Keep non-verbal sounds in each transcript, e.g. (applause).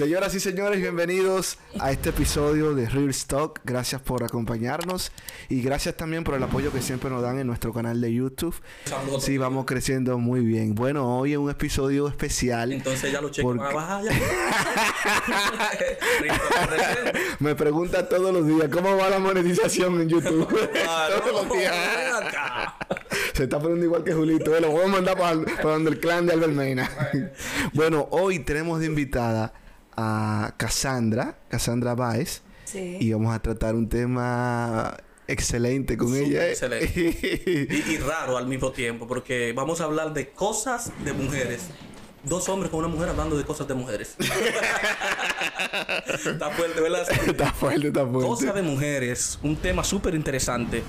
Señoras y señores, bienvenidos a este episodio de Real Stock. Gracias por acompañarnos y gracias también por el apoyo que siempre nos dan en nuestro canal de YouTube. Sí, vamos creciendo muy bien. Bueno, hoy es un episodio especial. Entonces ya los cheques van a bajar ya. (laughs) Me pregunta todos los días cómo va la monetización en YouTube. (laughs) todos los días. Se está poniendo igual que Julito. Lo voy a mandar para, para donde el clan de Albert Mena. bueno, hoy tenemos de invitada a Cassandra, Cassandra Baez. Sí. Y vamos a tratar un tema excelente con ella. ¿eh? Excelente. (laughs) y, y raro al mismo tiempo, porque vamos a hablar de cosas de mujeres. Dos hombres con una mujer hablando de cosas de mujeres. (laughs) está fuerte, ¿verdad? está fuerte, está fuerte. Cosas de mujeres, un tema súper interesante.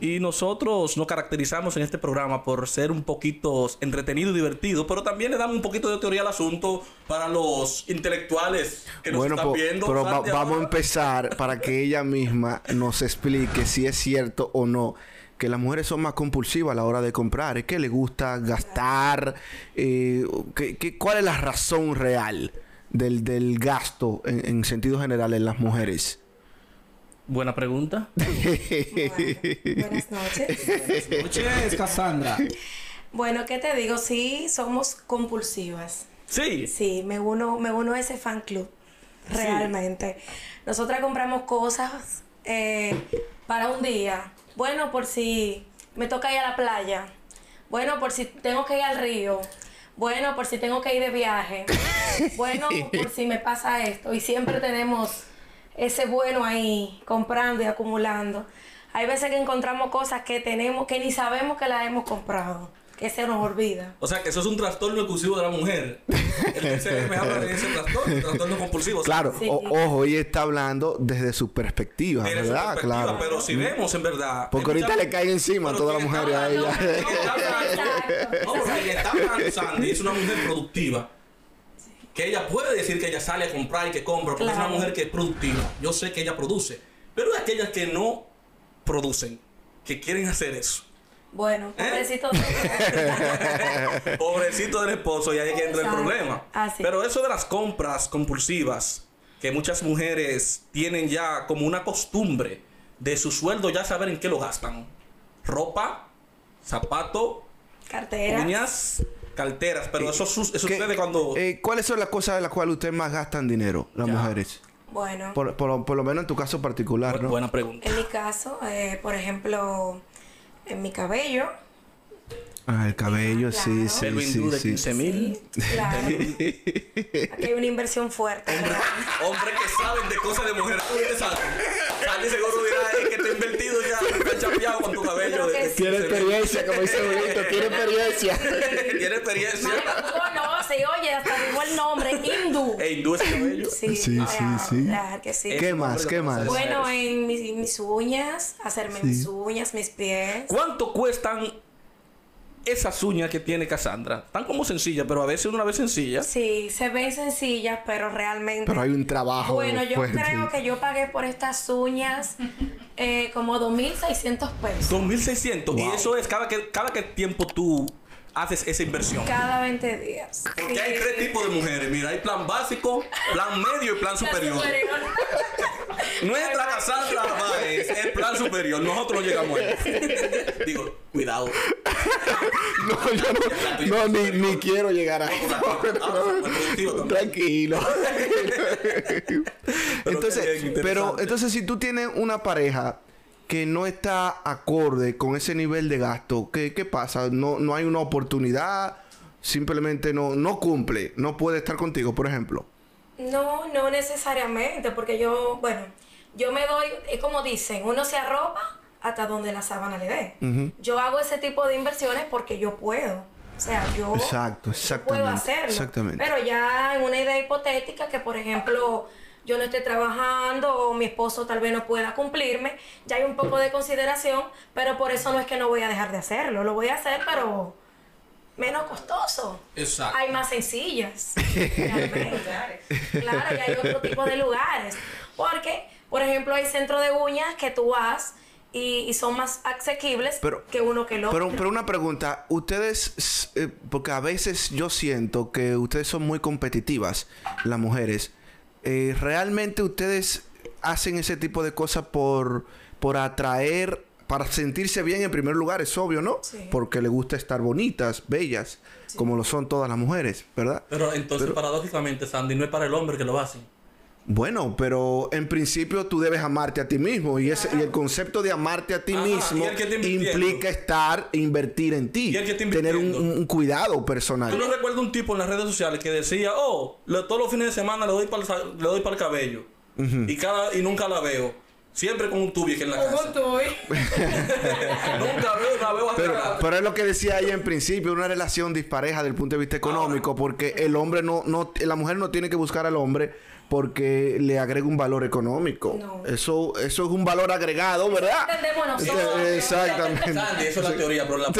Y nosotros nos caracterizamos en este programa por ser un poquito entretenido y divertido, pero también le damos un poquito de teoría al asunto para los intelectuales que nos Bueno, están viendo. pero va- vamos a empezar para que ella misma nos explique si es cierto o no que las mujeres son más compulsivas a la hora de comprar. Es que les gusta gastar. eh, que- que- ¿Cuál es la razón real del, del gasto en, en sentido general en las mujeres? Buena pregunta. Buenas noches. Noches, Cassandra. Bueno, ¿qué te digo? Sí, somos compulsivas. Sí. Sí, me uno, me uno a ese fan club. Realmente. Nosotras compramos cosas eh, para un día. Bueno, por si me toca ir a la playa. Bueno, por si tengo que ir al río. Bueno, por si tengo que ir de viaje. Bueno, por si me pasa esto. Y siempre tenemos ese bueno ahí, comprando y acumulando. Hay veces que encontramos cosas que tenemos, que ni sabemos que las hemos comprado. Que se nos olvida. O sea, que eso es un trastorno exclusivo de la mujer. El DSM habla de ese trastorno, el trastorno compulsivo. Claro, Sí. o- ojo, ella está hablando desde su perspectiva, desde su ¿verdad? perspectiva, Claro. Pero si vemos, en verdad. Porque ahorita le cae encima a las quien mujeres a está ella. No, porque quien está hablando, Sandy, es una mujer productiva. Que ella puede decir que ella sale a comprar y que compra, porque es una mujer que es productiva. Yo sé que ella produce. Pero hay aquellas que no producen, que quieren hacer eso. Bueno, ¿Eh? pobrecito. (laughs) Pobrecito del esposo, y ahí es que entra el problema. Así. Pero eso de las compras compulsivas, que muchas mujeres tienen ya como una costumbre de su sueldo ya saber en qué lo gastan. Ropa, zapato, Cartera. uñas, carteras. Pero eso, su- eso ¿Qué- sucede cuando... eh, ¿Cuáles son las cosas de las cuales ustedes más gastan dinero, las Ya. mujeres? Bueno, Por, por- por lo menos en tu caso particular, Bu- ¿no? Buena pregunta. en mi caso, eh, por ejemplo, en mi cabello. Ah, el cabello, sí, Claro. sí, El sí, hindú de sí. 15 mil. Sí, claro. (laughs) Aquí hay una inversión fuerte. Hombres que saben de cosas de dirá chapeado con tu cabello. De-. Tiene 15 mil". experiencia, como dice Julito, tiene experiencia. Tiene experiencia. Conoces, oye, hasta digo el nombre, hindú. E hindú ese cabello. Sí, Sí, claro, sí, sí. Claro que sí. ¿Qué más? ¿Qué más? Bueno, en mis, mis uñas, hacerme mis uñas, mis pies. ¿Cuánto cuestan esas uñas que tiene Cassandra? Están como sencillas, pero a veces una vez sencillas. Sí, se ven sencillas, pero realmente. Pero hay un trabajo Bueno, yo fuerte. creo que yo pagué por estas uñas eh, como 2.600 pesos 2.600. Y Wow. eso es cada que cada que tiempo tú haces esa inversión. cada 20 días. Porque Sí, hay tres tipos de mujeres. Mira, hay plan básico, plan medio y plan La superior. Nuestra Cassandra Báez es plan superior. Nosotros no llegamos ahí. (laughs) Digo, cuidado. No, yo no, no ni, ni quiero llegar productivo también. Tranquilo. entonces, pero entonces si tú tienes una pareja que no está acorde con ese nivel de gasto, ¿qué, qué pasa? No, no hay una oportunidad, simplemente no, no cumple, no puede estar contigo, por ejemplo. No, no necesariamente, porque yo, bueno, yo me doy, es como dicen, uno se arropa hasta donde la sábana le dé. Yo hago ese tipo de inversiones porque yo puedo. O sea, yo Exacto, puedo exactamente. hacerlo. Exactamente. Pero ya en una idea hipotética que, por ejemplo, yo no esté trabajando o mi esposo tal vez no pueda cumplirme, ya hay un poco de consideración, pero por eso no es que no voy a dejar de hacerlo. Lo voy a hacer, pero menos costoso. Exacto. Hay más sencillas. (laughs) realmente. claro, y hay otro tipo de lugares. Porque, por ejemplo, hay centros de uñas que tú vas y, y son más asequibles Pero- que uno que el otro. Pero, pero una pregunta, ustedes, eh, porque a veces yo siento que ustedes son muy competitivas, las mujeres. eh, ¿realmente ustedes hacen ese tipo de cosas por, por atraer, para sentirse bien en primer lugar? Es obvio, ¿no? Sí. Porque le gusta estar bonitas, bellas, como lo son todas las mujeres, ¿verdad? Pero entonces, paradójicamente, Sandy, no es para el hombre que lo hacen. Bueno, pero en principio tú debes amarte a ti mismo y, ese, y el concepto de amarte a ti Ajá, mismo implica estar, invertir en ti, ¿Y el que está tener un, cuidado ¿Tú personal. no recuerdas un tipo en las redes sociales que decía, oh, le- todos los fines de semana le doy para el, le doy para el cabello y cada y nunca la veo? Siempre con un tubi en la casa. (laughs) nunca veo, la veo Pero, hasta pero es lo que decía ella en principio, una relación dispareja desde el punto de vista económico, porque el hombre no, no, la mujer no tiene que buscar al hombre porque le agrega un valor económico. No. Eso, eso es un valor agregado, ¿verdad? Entendemos nosotros. Exactamente. Sandy, eso es la teoría, pero la (laughs)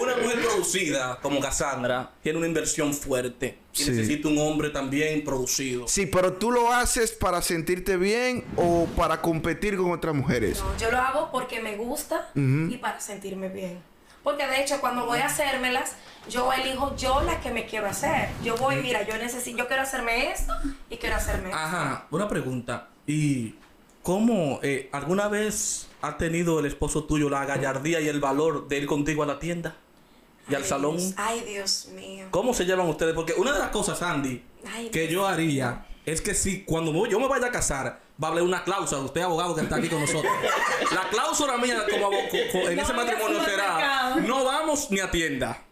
Una mujer producida como Cassandra tiene una inversión fuerte y Sí. necesita un hombre también producido. Sí, pero tú lo haces para sentirte bien o para competir con otras mujeres. No, yo lo hago porque me gusta y para sentirme bien. Porque de hecho cuando voy a hacérmelas, yo elijo yo la que me quiero hacer. Yo voy, mira, yo necesito, yo quiero hacerme esto y quiero hacerme esto. Ajá, una pregunta. ¿Y cómo eh, alguna vez ha tenido el esposo tuyo la gallardía y el valor de ir contigo a la tienda y al salón? Dios, ay, Dios mío. ¿Cómo se llevan ustedes? Porque una de las cosas, Andy, Ay, que Dios yo haría es que si cuando yo me vaya a casar, va a haber una cláusula, usted abogado que está aquí con nosotros. La cláusula mía como abo- co- co- en No ese matrimonio será, no vamos ni a tienda.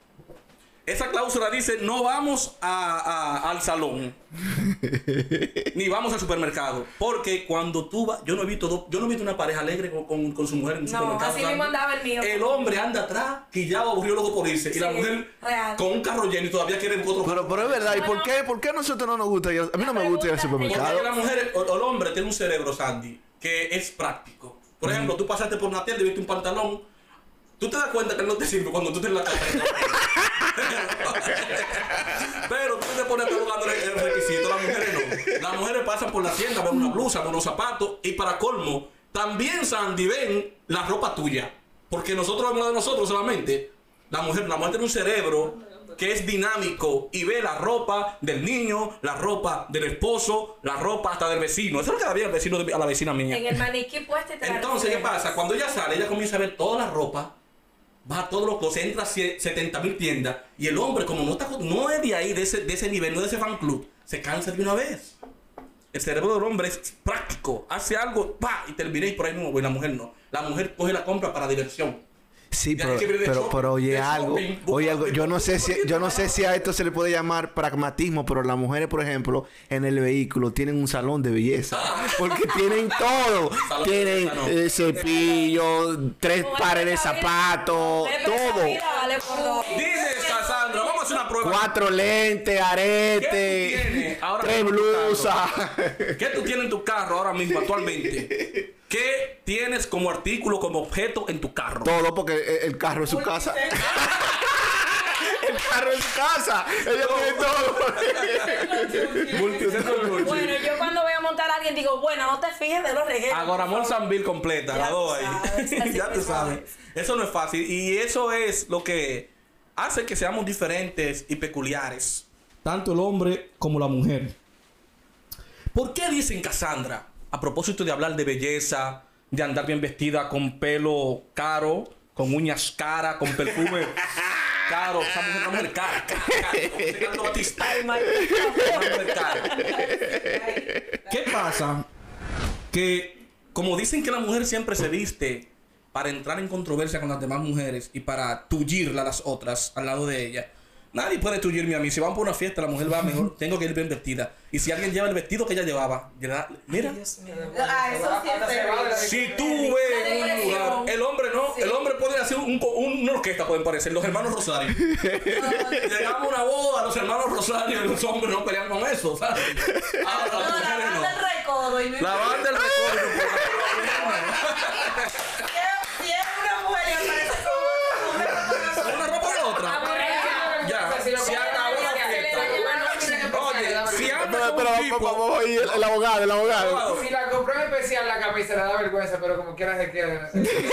Esa cláusula dice, no vamos a- a- al salón. (laughs) ni vamos al supermercado. Porque cuando tú vas, yo no he visto, dos- yo no he visto una pareja alegre con, con- con su mujer en un No, supermercado. así mismo andaba el mío. El hombre anda atrás, que ya aburrió luego por irse. y la Sí, mujer real. con un carro lleno y todavía quiere otro Pero, pero es verdad, ¿y por qué, por qué a nosotros no nos gusta ir? A mí no me gusta ir al Pregunta, Porque supermercado. la mujer o, o el hombre tiene un cerebro, Sandy, que es práctico. Por ejemplo, tú pasaste por una tienda y viste un pantalón. Tú te das cuenta que él no te sirve cuando tú te la casa. (laughs) Pero tú te pones buscando el el requisito, las mujeres no. Las mujeres pasan por la tienda, ven una blusa, ven unos zapatos y para colmo, también Sandy ven la ropa tuya. Porque nosotros hablamos de nosotros solamente. La mujer, la mujer tiene un cerebro que es dinámico y ve la ropa del niño, la ropa del esposo, la ropa hasta del vecino. Eso es lo que había el vecino de- a la vecina mía. En el maniquí puesto y te la Entonces, ¿qué pasa? Cuando ella sale, ella comienza a ver toda la ropa, va a todos los closets, entra a sie- 70 mil tiendas, y el hombre, como no está no es de ahí, de ese, de ese nivel, no de ese fan club, se cansa de una vez. El cerebro del hombre es práctico, hace algo, pa, y termina y por ahí no, y la mujer no. La mujer coge la compra para diversión. Sí, pero, pero, pero oye algo, oye algo, yo no sé si, yo no sé si a esto se le puede llamar pragmatismo, pero las mujeres, por ejemplo, en el vehículo tienen un salón de belleza, (laughs) porque tienen todo, tienen eh, cepillo, tres pares de zapatos, todo. Dime, Cassandra, vamos a hacer una prueba. cuatro lentes, ¿Qué tú aretes, tienes ahora tres blusas. ¿Qué tú tienes en tu carro ahora mismo, actualmente? (laughs) ¿Qué tienes como artículo, como objeto en tu carro? Todo porque el- el carro es su (laughs) casa. el carro es su casa. Ella tiene todo. (laughs) Bueno, yo cuando voy a montar a alguien digo, bueno, no te fijes de los regueros. Agoramón Sanville completa, Ya la dos ahí. (laughs) ya tú sabes. es. Eso no es fácil. Y eso es lo que hace que seamos diferentes y peculiares. Tanto el hombre como la mujer. ¿Por qué dicen Cassandra? A propósito de hablar de belleza, de andar bien vestida con pelo caro, con uñas caras, con perfume (laughs) caro. Es una mujer cara, cara, cara. Una mujer cara. ¿Qué pasa? Que como dicen que la mujer siempre se viste para entrar en controversia con las demás mujeres y para tullirla a las otras al lado de ella. Nadie puede tullirme a mí. Si van por una fiesta, la mujer va mejor. (laughs) Tengo que ir bien vestida. Y si alguien lleva el vestido que ella llevaba, lleva- mira. Dios mío. Ah, eso sí es terrible. Si tú ves en un lugar, el hombre no, el hombre puede hacer un, un- una orquesta, pueden parecer, los hermanos Rosario. (laughs) Llegamos a una boda, los hermanos Rosario y los hombres no pelean con eso, ¿sabes? Ahora No, las la banda del recodo y La banda del recuerdo. Si es una mujer y aparece como otra mujer, Una ropa de otra. Se. Oye, si anda Pero, con pero un vamos, tipo... vamos a ir, el abogado, el abogado. Si la compró en especial la camisa le da vergüenza, pero como quiera se queda. (laughs) Entonces,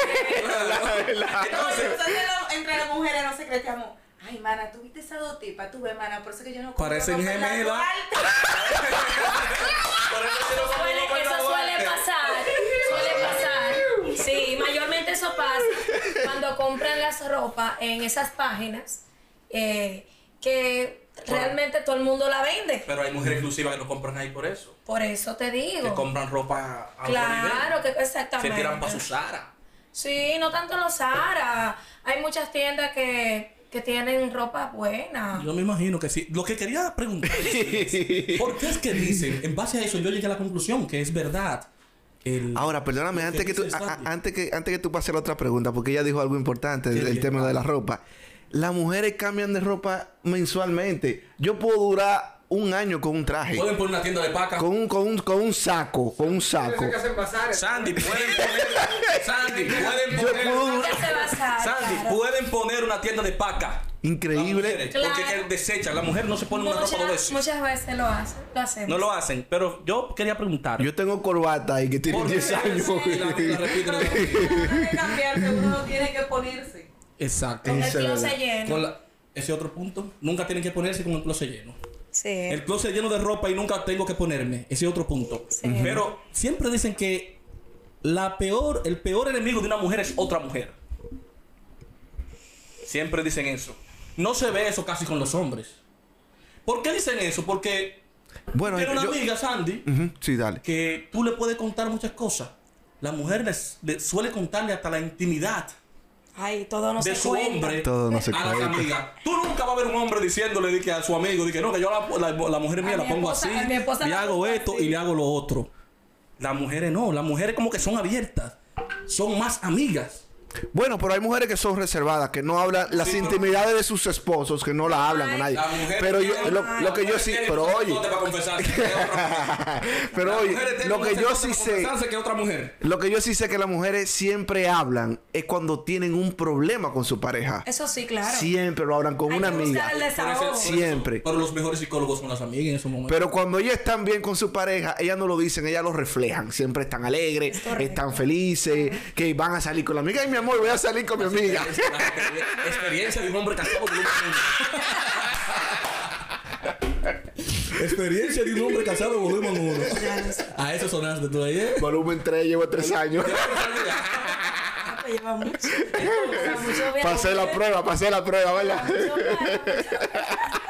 entre las mujeres nos secretamos. Ay, mana, tú viste esas dos tipas, tú ves, mana, por eso que yo no compro Parecen gemelas. Suele- eso suele pasar. Suele pasar. Sí, mayormente eso pasa cuando compran las ropas en esas páginas eh, que realmente todo el mundo la vende. Pero hay mujeres exclusivas que lo compran ahí por eso. Por eso te Que digo. compran ropa a otro Claro, nivel. que exactamente. Se tiran para su Sara. Sí, no tanto los Zara. Hay muchas tiendas que, que tienen ropa buena. Yo me imagino que sí. Lo que quería preguntar es, (laughs) ¿por qué es que dicen? En base a eso yo llegué a la conclusión que es verdad. El, Ahora, perdóname, antes que, tú, a- antes que antes que tú pases la otra pregunta, porque ella dijo algo importante ¿Qué del dijo? tema de la ropa. Las mujeres cambian de ropa mensualmente. Yo puedo durar un año con un traje, Pueden poner una tienda de paca. con un, con un, con un saco, con un saco. Sandy, pueden poner. (laughs) Sandy, pueden poner. puedo-. Sandy, pueden poner una tienda de paca. Increíble. mujeres, Porque Claro. que desechan. La mujer no se pone una ropa dos Muchas, veces. muchas veces lo hacen. Lo hacemos. No lo hacen. Pero yo quería preguntar. Yo tengo corbata ahí que tiene ¿por qué 10 años. Y la- y la repiten. Uno tiene que cambiarse, uno no tiene que ponerse. Exacto. Con el closet lleno. Con la- ese otro punto. Nunca tienen que ponerse con el closet lleno. Sí. El closet lleno de ropa y nunca tengo que ponerme. Ese otro punto. Sí. Pero siempre dicen que la peor, el peor enemigo de una mujer es otra mujer. Siempre dicen eso. No se ve eso casi con los hombres. ¿Por qué dicen eso? Porque Bueno, tiene una yo- amiga, Sandy, Sí, dale. que tú le puedes contar muchas cosas. La mujer les, suele contarle hasta la intimidad Ay, todo no de se su cuenta. hombre Todo no se a las amigas. Tú nunca vas a ver un hombre diciéndole di que a su amigo, di que no, que yo la, la- la mujer mía A la mi pongo esposa- así, esposa le hago esto así. y le hago lo otro. Las mujeres no, las mujeres como que son abiertas, son más amigas. Bueno, pero hay mujeres que son reservadas, que no hablan las Sí, pero- intimidades de sus esposos, que no la hablan a nadie. Pero yo, lo, lo que yo sí, pero oye, (laughs) pero oye, lo que yo sí sé, confesarse que otra mujer. lo que yo sí sé que las mujeres siempre hablan es cuando tienen un problema con su pareja. Eso sí, claro. Siempre lo hablan con Hay una amiga. el Por ese- desahogo. por eso- Siempre. Pero los mejores psicólogos son las amigas en esos momentos. Pero cuando ellas están bien con su pareja, ellas no lo dicen, ellas lo reflejan. Siempre están alegres, Es están felices, que van a salir con la amiga. Ay, mi amor, voy a salir con mi amiga. La experiencia- de un hombre casado con una Experiencia de un hombre casado volumen 1. A eso sonaste tú ahí, ¿eh? Volumen 3, llevo 3 años. Ah, pues lleva mucho. (laughs) Lleva pasé la prueba, pasé la prueba, ¿verdad?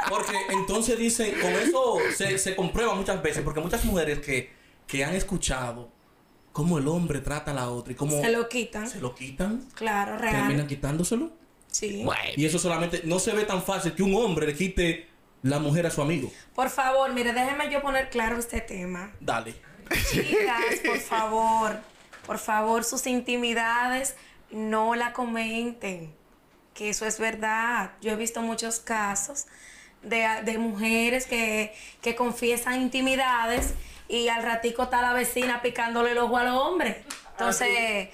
Porque entonces dicen, con eso se, se comprueba muchas veces, porque muchas mujeres que, que han escuchado cómo el hombre trata a la otra y cómo Se lo quitan. se lo quitan, Claro, terminan real. quitándoselo. Sí. Y eso solamente no se ve tan fácil que un hombre le quite la mujer a su amigo. Por favor, mire, déjeme yo poner claro este tema. Dale. Chicas, por (laughs) favor, por favor, sus intimidades no la comenten. Que eso es verdad. Yo he visto muchos casos de, de mujeres que, que confiesan intimidades y al ratico está la vecina picándole el ojo al hombre. Entonces,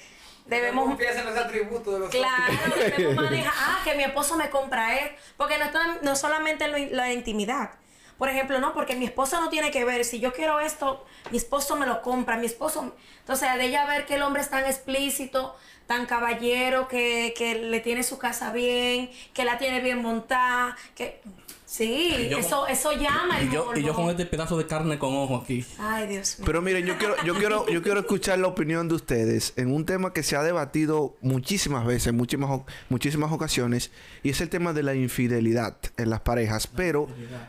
debemos... Confianza en los atributos de los Claro, hombres. debemos (laughs) manejar. Ah, que mi esposo me compra esto. Porque no, está- no solamente lo- la intimidad. Por ejemplo, no, porque mi esposo no tiene que ver. Si yo quiero esto, mi esposo me lo compra. Mi esposo. Entonces, de ella ver que el hombre es tan explícito, tan caballero, que, que le tiene su casa bien, que la tiene bien montada, que. Sí, yo eso, eso llama el Y yo, y yo morbo. con este pedazo de carne con ojo aquí. Ay, Dios mío. Pero miren, yo quiero, yo quiero, yo quiero escuchar la opinión de ustedes en un tema que se ha debatido muchísimas veces, en muchísimas, muchísimas ocasiones, y es el tema de la infidelidad en las parejas. Pero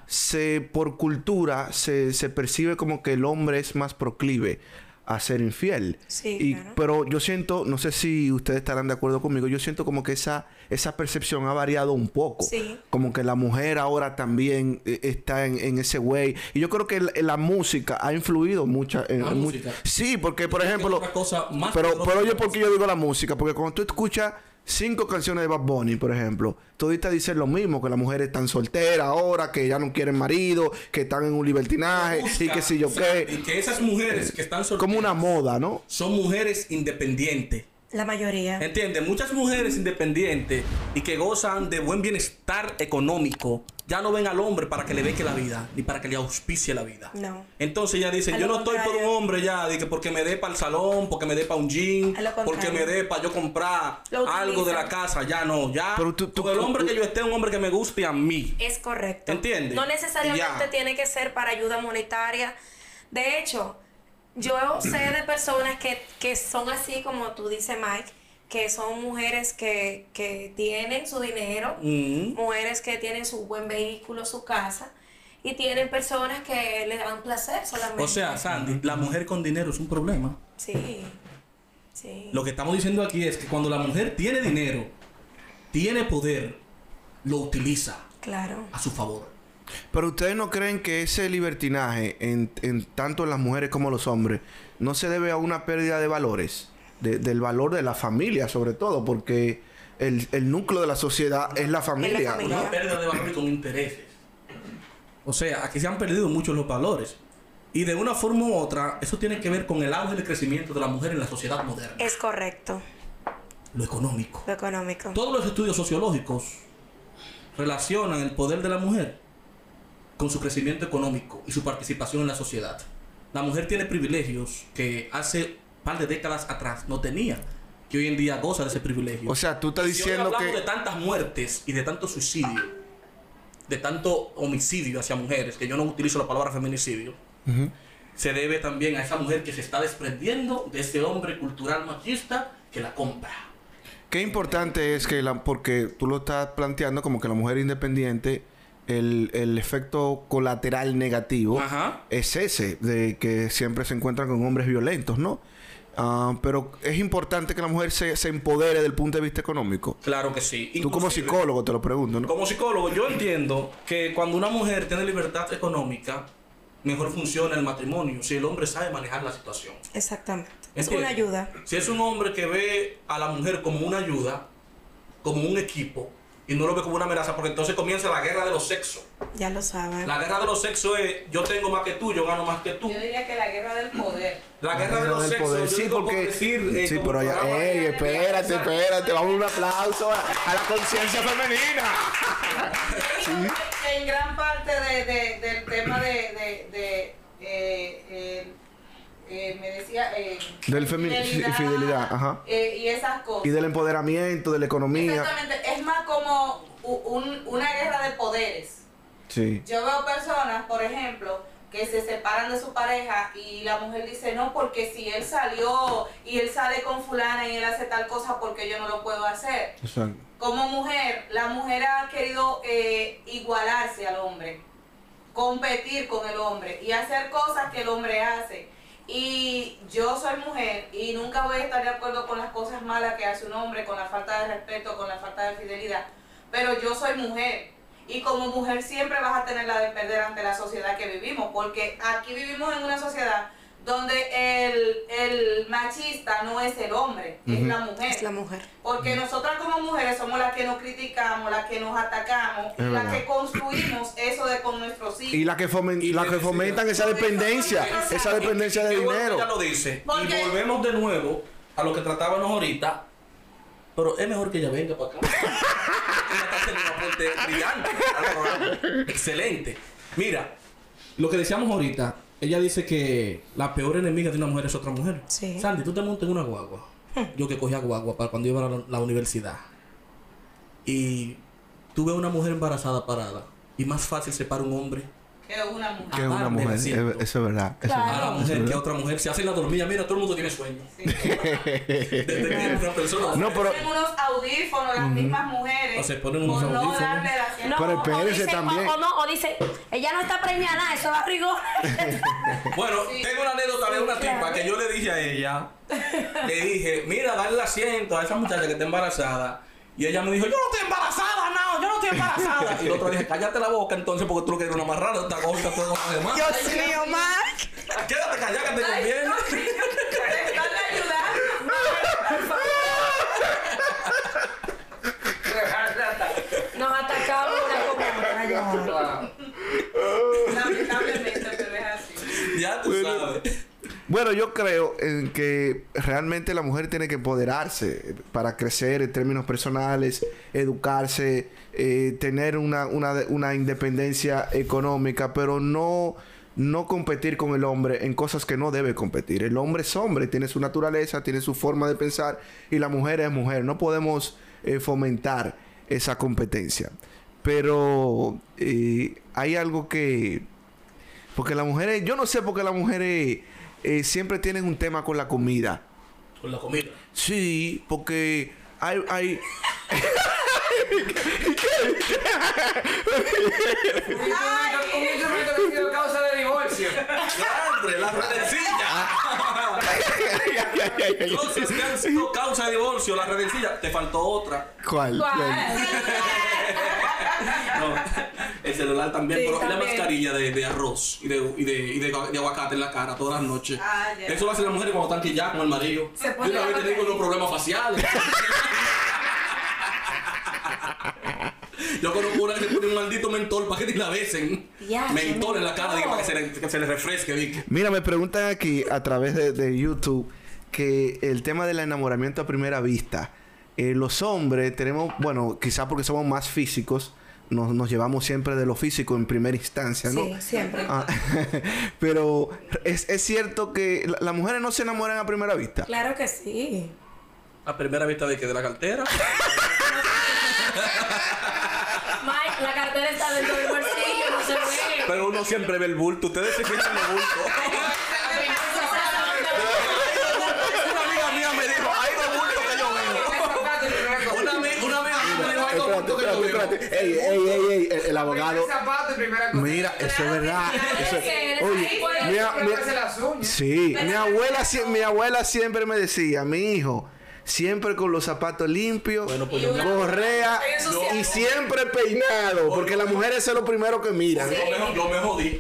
se, por cultura se, se percibe como que el hombre es más proclive a ser infiel. Sí, Y- claro. Pero yo siento, no sé si ustedes estarán de acuerdo conmigo, yo siento como que esa, esa percepción ha variado un poco. Sí. Como que la mujer ahora también eh, está en, en ese güey. Y yo creo que la, la música ha influido mucho. En, La en música. Sí, porque por ejemplo... otra cosa más pero, pero oye, que ¿por qué yo digo la música? Porque cuando tú escuchas cinco canciones de Bad Bunny, por ejemplo, toditas dicen lo mismo, que las mujeres están solteras ahora, que ya no quieren marido, que están en un libertinaje y que si yo O sea, qué. Y que esas mujeres que están solteras Como una moda, ¿no? son mujeres independientes. La mayoría. ¿Entiendes? Muchas mujeres independientes y que gozan de buen bienestar económico ya no ven al hombre para que le beque la vida, ni para que le auspicie la vida. No. Entonces ella dice, A yo no estoy por un hombre ya, de que porque me dé para el salón, porque me dé para un jean, porque me dé para yo comprar algo de la casa, ya no, ya. Pero tú- el hombre tú- que yo esté, un hombre que me guste a mí. Es correcto. ¿Entiendes? No necesariamente Ya. tiene que ser para ayuda monetaria. De hecho, yo sé de personas que, que son así como tú dices, Mike, que son mujeres que, que tienen su dinero, Mm. mujeres que tienen su buen vehículo, su casa, y tienen personas que le dan placer solamente. O sea, Sandy, la mujer con dinero es un problema. Sí, sí. Lo que estamos diciendo aquí es que cuando la mujer tiene dinero, tiene poder, lo utiliza Claro. a su favor. Pero ustedes no creen que ese libertinaje, en, en tanto en las mujeres como los hombres, no se debe a una pérdida de valores, De- del valor de la familia sobre todo, porque el, el núcleo de la sociedad es la familia. familia. ¿no? Una pérdida de valores con intereses. O sea, aquí se han perdido muchos los valores. Y de una forma u otra, eso tiene que ver con el auge del crecimiento de la mujer en la sociedad moderna. Es correcto. Lo económico. Lo económico. Todos los estudios sociológicos relacionan el poder de la mujer con su crecimiento económico y su participación en la sociedad. La mujer tiene privilegios que hace un par de décadas atrás no tenía, que hoy en día goza de ese privilegio. O sea, tú estás Si hoy diciendo hablamos que... de tantas muertes y de tanto suicidio, de tanto homicidio hacia mujeres, que yo no utilizo la palabra feminicidio, se debe también a esa mujer que se está desprendiendo de ese hombre cultural machista que la compra. Qué importante es que la, porque tú lo estás planteando como que la mujer independiente, el, el efecto colateral negativo Ajá. es ese, de que siempre se encuentran con hombres violentos, ¿no? Ah, pero es importante que la mujer se, se empodere desde el punto de vista económico. Claro que sí. Tú como psicólogo te lo pregunto, ¿no? Como psicólogo, yo entiendo que cuando una mujer tiene libertad económica, mejor funciona el matrimonio si el hombre sabe manejar la situación. Exactamente. Es una ayuda. Si es un hombre que ve a la mujer como una ayuda, como un equipo, y no lo ve como una amenaza, porque entonces comienza la guerra de los sexos. Ya lo saben. La guerra de los sexos es yo tengo más que tú, yo gano más que tú. Yo diría que la guerra del poder. La guerra de los del sexos, poder. Sí, porque... decir, eh, sí, pero ya... ¡Ey, espérate, espérate! Vamos a un aplauso a, a la conciencia femenina. (laughs) En gran parte de, de- del tema de, de, de, eh, eh, eh, me decía, eh, Del sí, fidelidad, ajá. eh, y esas cosas. Y del empoderamiento, de la economía. Exactamente, es más como un- una guerra de poderes. Sí. Yo veo personas, por ejemplo, que se separan de su pareja y la mujer dice, no, porque si él salió y él sale con fulana y él hace tal cosa, porque yo no lo puedo hacer. Exacto. Como mujer, la mujer ha querido eh, igualarse al hombre, competir con el hombre y hacer cosas que el hombre hace. Y yo soy mujer y nunca voy a estar de acuerdo con las cosas malas que hace un hombre, con la falta de respeto, con la falta de fidelidad. Pero yo soy mujer y como mujer siempre vas a tener la de perder ante la sociedad que vivimos, porque aquí vivimos en una sociedad donde el, el machista no es el hombre, es la mujer. Es la mujer. Porque nosotras como mujeres somos las que nos criticamos, las que nos atacamos, Es las verdad. que construimos eso de con nuestros hijos. Y la que, fomen- Y la le que decía- fomentan esa dependencia, esa dependencia de bueno dinero. ella lo dice. ¿Por y volvemos de nuevo a lo que tratábamos ahorita. Pero es mejor que ella venga para acá. (laughs) ella está haciendo un aporte brillante al programa. Excelente. Mira, lo que decíamos ahorita, ella dice que la peor enemiga de una mujer es otra mujer. Sí. Sandy, tú te montas en una guagua. Yo que cogía guagua para cuando iba a la, la universidad. Y tú ves una mujer embarazada parada. Y más fácil se para un hombre Que es una mujer. Que es una mujer. es- Eso es verdad. Eso es a la verdad. mujer que a otra mujer. Se hace la dormida. Mira, todo el mundo tiene sueño. (laughs) Desde que una persona. No, pero- Ponen unos audífonos las mismas mujeres. O se ponen unos no audífonos. darle la asiento. Pero o también. O, o no, o dice, ella no está preñada, eso da rigor. (laughs) Bueno, Sí. tengo una anécdota de una Sí, tipa claro. que yo le dije a ella. Le dije, mira, dale el asiento a esa muchacha que está embarazada. Y ella me dijo, yo no estoy embarazada, no, no estoy embarazada. Y el otro dije, cállate la boca entonces porque tú lo que eres una marrana, esta cosa, todo lo demás. Dios mío, Mark. Quédate callada que te conviene. no, te están ayudando. Nos atacamos una como otra. Lamentablemente, pero es así. Ya tú sabes. Bueno, yo creo en que realmente la mujer tiene que empoderarse para crecer en términos personales, educarse, eh, tener una, una, una independencia económica, pero no, no competir con el hombre en cosas que no debe competir. El hombre es hombre, tiene su naturaleza, tiene su forma de pensar y la mujer es mujer. No podemos eh, fomentar esa competencia. Pero eh, hay algo que... Porque las mujeres, yo no sé por qué las mujeres eh, siempre tienen un tema con la comida. Con la comida. Sí, porque hay... hay (laughs) Un causa de divorcio. ¡Andre, la redencilla! Cosas que han sido causa de divorcio, la redencilla. Te faltó otra. ¿Cuál? No, el celular también, Sí, pero y la también. mascarilla de, de arroz y, de, y, de, y de, de aguacate en la cara todas las noches. Ah, ya. Eso lo hacen las mujeres cuando están quilladas con el marido. Se Y pone una vez tengo unos problemas faciales. Yo conozco una que se pone un maldito mentol para que te la besen. Ya, mentol en la cara diga, para que se le, que se le refresque. diga. Mira, me preguntan aquí a través de, de YouTube que el tema del enamoramiento a primera vista. eh, los hombres tenemos, bueno, quizás porque somos más físicos, nos, nos llevamos siempre de lo físico en primera instancia, ¿no? Sí, siempre. Ah, (laughs) pero es, es cierto que la- las mujeres no se enamoran a primera vista. Claro que sí. A primera vista de que de la cartera. (laughs) Mike, la cartera está dentro del bolsillo, no se ve. Pero uno siempre ve el bulto. Ustedes se fijan en el bulto. (laughs) Una amiga mía me dijo, hay dos bultos que yo veo. Una, ami- una amiga mía me dijo, hay dos Espérate, bultos que yo espérate, veo. espérate. Ey, ey, ey, ey, el, el abogado. Zapato y. Mira, eso es verdad. Eso oye, las uñas. Sí, mi abuela, mi abuela siempre me decía, mi hijo, siempre con los zapatos limpios, Bueno, pues me- correa Yo y siempre peinado, porque las mujeres es lo primero que miran. Yo me, yo me jodí.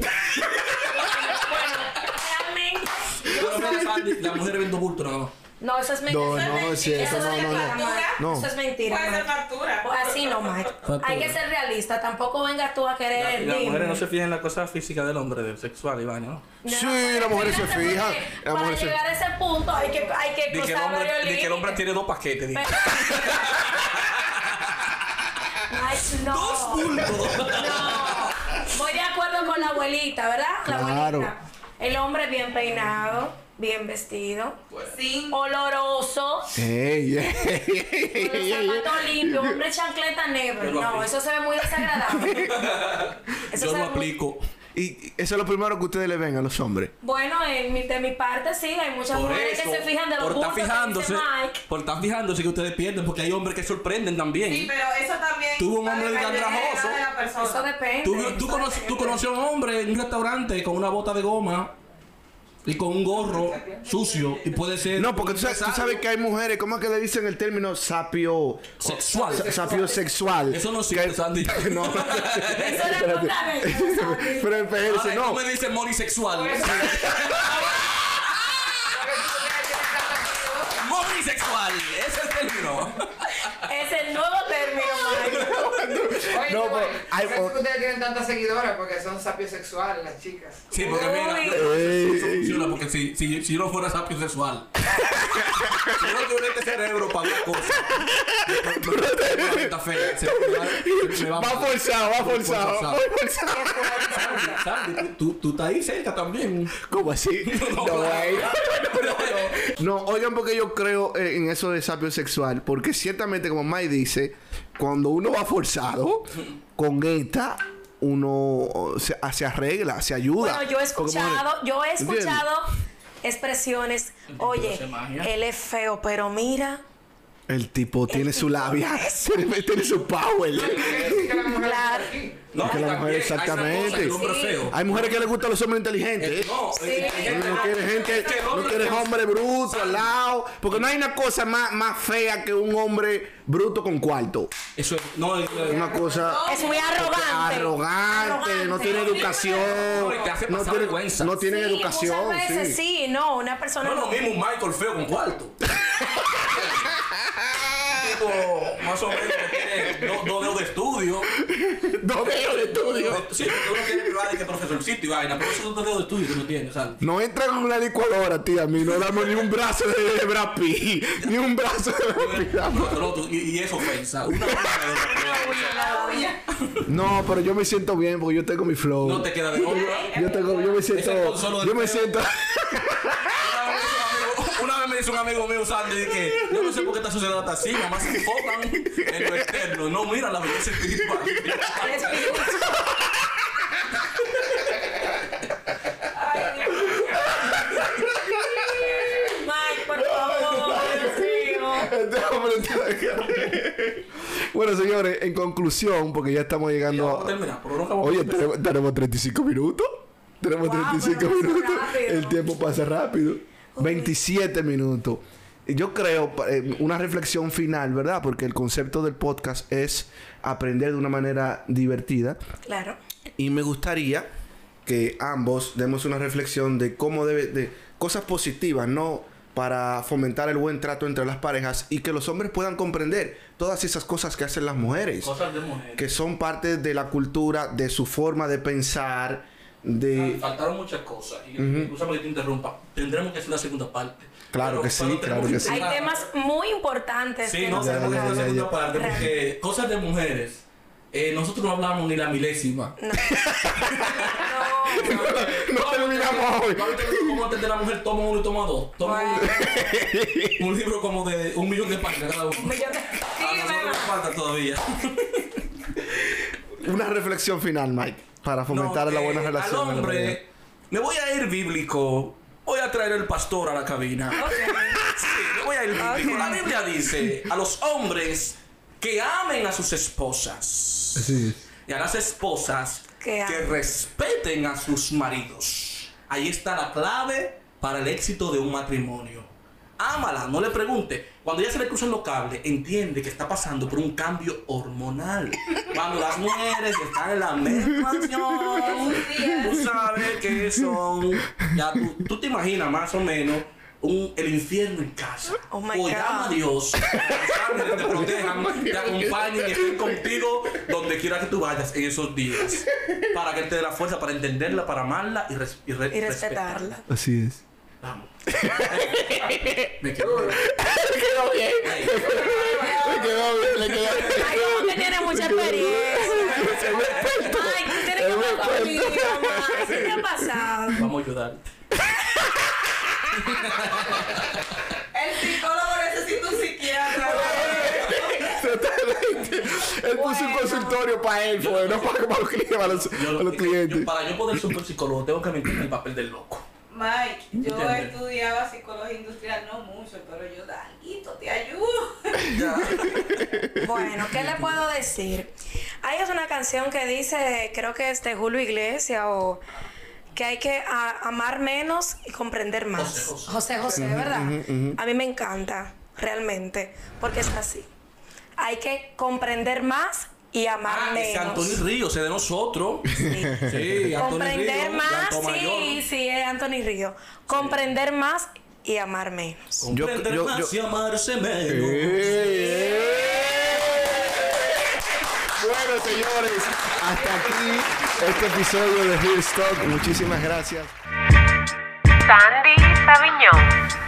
Realmente. Pero mira, Sandy, la mujer vende bulto nada más. No, eso es mentira. No, Eso es no, sí, mentira. eso no, es no, no. mentira, No. Eso es mentira. Puede ser factura. Pues así no, Mike. Hay que ser realista. Tampoco vengas tú a querer. las mujeres no se fijan en la cosa física del hombre, del sexual y vaina, ¿no? No, Sí, las mujeres se fijan. Para se- llegar a ese punto hay que, hay que Di que, el cruzar hombre, varios que el hombre tiene dos paquetes. Pero- no. ¡Dos bultos! No. Voy de acuerdo con la abuelita, ¿verdad? La Claro. abuelita. El hombre bien peinado, bien vestido, Sin oloroso, Ey, ey, ey, con ey, los ey. zapatos limpios, hombre chancleta lo No, aplico. eso se ve muy desagradable. (laughs) Eso Yo lo muy- aplico. Y eso es lo primero que ustedes le ven a los hombres. Bueno, en mi, de mi parte sí, hay muchas Por mujeres eso, que se fijan de los por estar bultos que fijándose, dice Mike. por estar fijándose que ustedes pierden, porque hay hombres que sorprenden también. Sí, pero eso también. Tuvo un hombre depender de la andrajoso. edad de la persona. Eso depende. Tú, conoces, tú conoces a un hombre en un restaurante con una bota de goma y con un gorro sucio y puede ser No, porque tú sabes, tú sabes que hay mujeres, ¿cómo es que le dicen el término sapio? sexual. sa- Sapio sexual. Eso no sirve, Sandy. (laughs) No, no. Eso. (laughs) Pero espérense, Ahora, no. tú me dices monisexual. monisexual. (laughs) Ese es el término. Es el nuevo término, Mike. Oye, No, no, pero hay- por que ustedes tienen tantas seguidoras porque son sapiosexuales las chicas. Sí, porque mira, no, eso funciona porque si, si, si yo no fuera sapio sexual, si (laughs) yo no tuviera este cerebro para se- me va- se me va forzado, va forzado, forzado. forzado. Sandy, tú, tú estás ahí cerca también. ¿Cómo así? No, güey. No, oigan, porque yo creo eh, en eso de sapio sexual. Porque ciertamente, como Mike dice, cuando uno va forzado, con esta, uno se, se arregla, se ayuda. Bueno, yo he escuchado, yo he ¿entiendes? escuchado expresiones, oye, él es feo, pero mira, El tipo tiene su labia, (laughs) tiene, tiene su power. Claro. No, la mujer exactamente. hombre Sí. Hay mujeres que les gustan los hombres inteligentes. No, Sí. eh, No, no quiere gente, Es que el no hombre quiere hombre bruto al lado. Porque no hay una cosa más, más fea que un hombre bruto con cuarto. Eso es, no, es, Una cosa. es muy arrogante. Arrogante, no tiene educación. No, y te hace No pasar tiene, vergüenza. no tiene Sí, educación. Muchas veces sí. sí. no, una persona no es lo mismo un Michael feo con cuarto. (laughs) tipo más o menos tiene dos dedos de estudio. (laughs) Dos dedos de estudio. Sí, porque uno tiene privada y que profesorcito y vaina, pero esos son dos dedos de estudio que uno tiene, ¿sabes? No entra con una licuadora, tía. A mí no damos ni un brazo de Brad Pitt. Ni un brazo de tú- y, y es ofensa. Una. No, pero yo me siento bien porque yo tengo mi flow. no te queda de. Yo tengo, yo me siento, yo me siento. Me dice un amigo mío, Sandy, que yo no sé por qué esta sociedad está así, mamá se enfocan en lo externo, no miran la belleza espiritual. Ay, Dios. Mike, por favor. Este está- bueno, señores, en conclusión, porque ya estamos llegando terminar, no Oye, tenemos, tenemos 35 minutos. Tenemos Wow, 35 pero pasa minutos. El tiempo pasa rápido. 27 minutos. Yo creo, eh, una reflexión final, ¿verdad? Porque el concepto del podcast es aprender de una manera divertida. Claro. Y me gustaría que ambos demos una reflexión de cómo debe, de cosas positivas, ¿no? Para fomentar el buen trato entre las parejas y que los hombres puedan comprender todas esas cosas que hacen las mujeres. Cosas de mujer. Que son parte de la cultura, de su forma de pensar, de... Faltaron muchas cosas. Y escúchame que te interrumpa. Tendremos que hacer una segunda parte. Claro que sí, claro que sí. Hay temas muy importantes. Sí, no, tenemos que hacer una segunda parte porque cosas de mujeres. eh, nosotros no hablamos ni la milésima. No (laughs) (laughs) terminamos hoy. ¿No has visto cómo antes de la mujer toma uno y toma dos? Toma Bueno. uno- un libro como de un millón de páginas cada uno. Un millón de- A Sí, nosotros me- nos falta todavía. Una reflexión final, Mike, para fomentar No, la eh, buena relación. Al hombre, me voy a ir bíblico. Voy a traer el pastor a la cabina. (laughs) Sí, me voy a ir bíblico. La Biblia dice a los hombres que amen a sus esposas. Es. Y a las esposas Que que, respeten a sus maridos. Ahí está la clave para el éxito de un matrimonio. Ámala, no le pregunte. Cuando ya se le cruzan los cables, entiende que está pasando por un cambio hormonal. Cuando las mujeres están en la menstruación, tú sabes que son. Ya tú, tú te imaginas más o menos un, el infierno en casa. Oh my o God. llama a Dios, que te protejan, te acompañen y estén contigo donde quiera que tú vayas en esos días. Para que Él te dé la fuerza para entenderla, para amarla y, res- y re- Y respetarla. Así es. Vamos. (laughs) Me. Le quedó bien. Le quedó bien, le quedó bien. Ay, como que tiene mucha experiencia. Ay, tú tienes Es que hablar conmigo, experto. ma. ¿Qué te ha pasado? Vamos a ayudar. El psicólogo necesita un psiquiatra. Totalmente. Él puso un consultorio para él, fue, no para, para los clientes. Para los, clientes. para yo poder ser un psicólogo, tengo que meter el papel del loco. Mike, yo estudiaba psicología industrial, no mucho, pero yo, Danguito, te ayudo. (laughs) Bueno, ¿qué le puedo decir? Hay es una canción que dice, creo que es de Julio Iglesias o que hay que a- amar menos y comprender más. José José. José José, ¿verdad? A mí me encanta, realmente, porque es así. Hay que comprender más y amar Ah, menos. Anthony Ríos, es de nosotros. (laughs) Sí, Anthony comprender Ríos, más, sí, sí, es Anthony Río. Comprender más y amar menos. Comprender Yo- yo- más yo- y amarse menos. Bueno, señores, hasta aquí este episodio de Real Talk. Muchísimas gracias. Sandy Sabiñón.